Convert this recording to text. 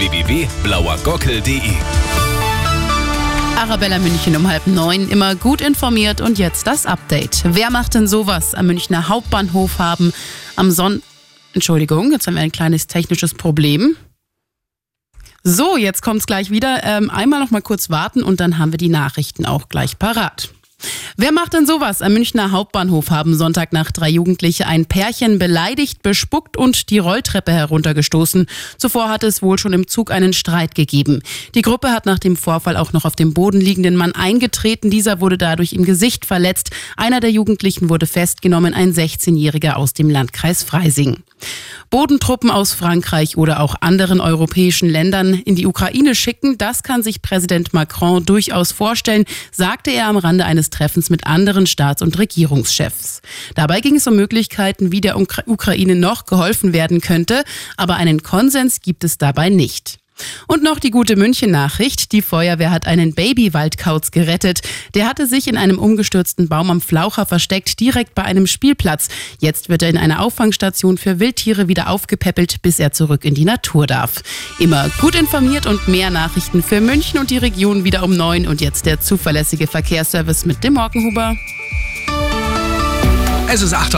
www.blauergockel.de. Arabella München um halb neun, immer gut informiert und jetzt das Update. Wer macht denn sowas am Münchner Hauptbahnhof haben am Sonn... Entschuldigung, jetzt haben wir ein kleines technisches Problem. So, jetzt kommt's gleich wieder. Ähm, einmal noch mal kurz warten und dann haben wir die Nachrichten auch gleich parat. Wer macht denn sowas? Am Münchner Hauptbahnhof haben Sonntagnacht drei Jugendliche ein Pärchen beleidigt, bespuckt und die Rolltreppe heruntergestoßen. Zuvor hatte es wohl schon im Zug einen Streit gegeben. Die Gruppe hat nach dem Vorfall auch noch auf dem Boden liegenden Mann eingetreten. Dieser wurde dadurch im Gesicht verletzt. Einer der Jugendlichen wurde festgenommen, ein 16-Jähriger aus dem Landkreis Freising. Bodentruppen aus Frankreich oder auch anderen europäischen Ländern in die Ukraine schicken, das kann sich Präsident Macron durchaus vorstellen, sagte er am Rande eines Treffens mit anderen Staats- und Regierungschefs. Dabei ging es um Möglichkeiten, wie der Ukraine noch geholfen werden könnte, aber einen Konsens gibt es dabei nicht. Und noch die gute München-Nachricht. Die Feuerwehr hat einen Baby-Waldkauz gerettet. Der hatte sich in einem umgestürzten Baum am Flaucher versteckt, direkt bei einem Spielplatz. Jetzt wird er in einer Auffangstation für Wildtiere wieder aufgepäppelt, bis er zurück in die Natur darf. Immer gut informiert und mehr Nachrichten für München und die Region wieder um neun. Und jetzt der zuverlässige Verkehrsservice mit dem Morgenhuber. Es ist 8